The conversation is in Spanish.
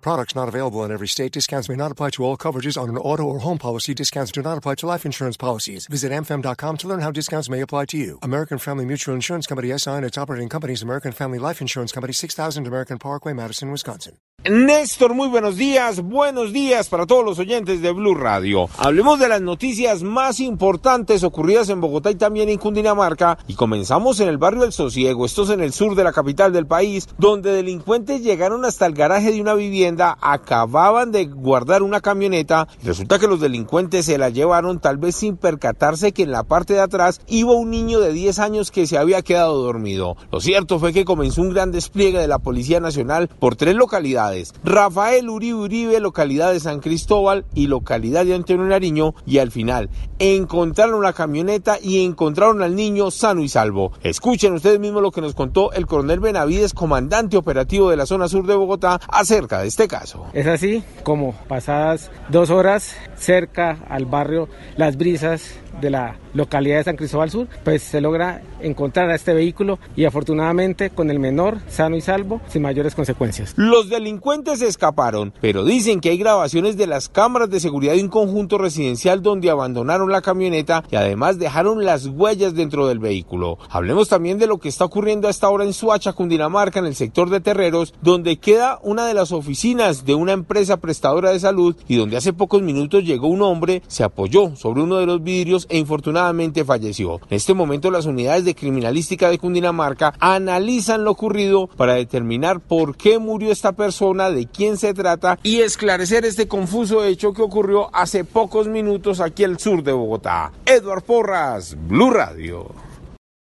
Products not available in every state. Discounts may not apply to all coverages on an auto or home policy. Discounts do not apply to life insurance policies. Visit amfam.com to learn how discounts may apply to you. American Family Mutual Insurance Company SI and its operating companies American Family Life Insurance Company 6000 American Parkway, Madison, Wisconsin. Néstor, muy buenos días, buenos días para todos los oyentes de Blue Radio. Hablemos de las noticias más importantes ocurridas en Bogotá y también en Cundinamarca y comenzamos en el barrio del Sosiego, esto es en el sur de la capital del país, donde delincuentes llegaron hasta el garaje de una vivienda, acababan de guardar una camioneta resulta que los delincuentes se la llevaron tal vez sin percatarse que en la parte de atrás iba un niño de 10 años que se había quedado dormido. Lo cierto fue que comenzó un gran despliegue de la Policía Nacional por tres localidades Rafael Uribe Uribe, localidad de San Cristóbal y localidad de Antonio Nariño y al final encontraron la camioneta y encontraron al niño sano y salvo. Escuchen ustedes mismos lo que nos contó el coronel Benavides, comandante operativo de la zona sur de Bogotá, acerca de este caso. Es así como pasadas dos horas cerca al barrio Las Brisas de la localidad de San Cristóbal Sur, pues se logra encontrar a este vehículo y afortunadamente con el menor sano y salvo sin mayores consecuencias. Los delincuentes escaparon, pero dicen que hay grabaciones de las cámaras de seguridad de un conjunto residencial donde abandonaron la camioneta y además dejaron las huellas dentro del vehículo. Hablemos también de lo que está ocurriendo a esta hora en Suacha, Cundinamarca, en el sector de Terreros, donde queda una de las oficinas de una empresa prestadora de salud y donde hace pocos minutos llegó un hombre, se apoyó sobre uno de los vidrios e infortunadamente falleció. En este momento las unidades de criminalística de Cundinamarca analizan lo ocurrido para determinar por qué murió esta persona, de quién se trata y esclarecer este confuso hecho que ocurrió hace pocos minutos aquí al sur de Bogotá. Edward Porras, Blue Radio.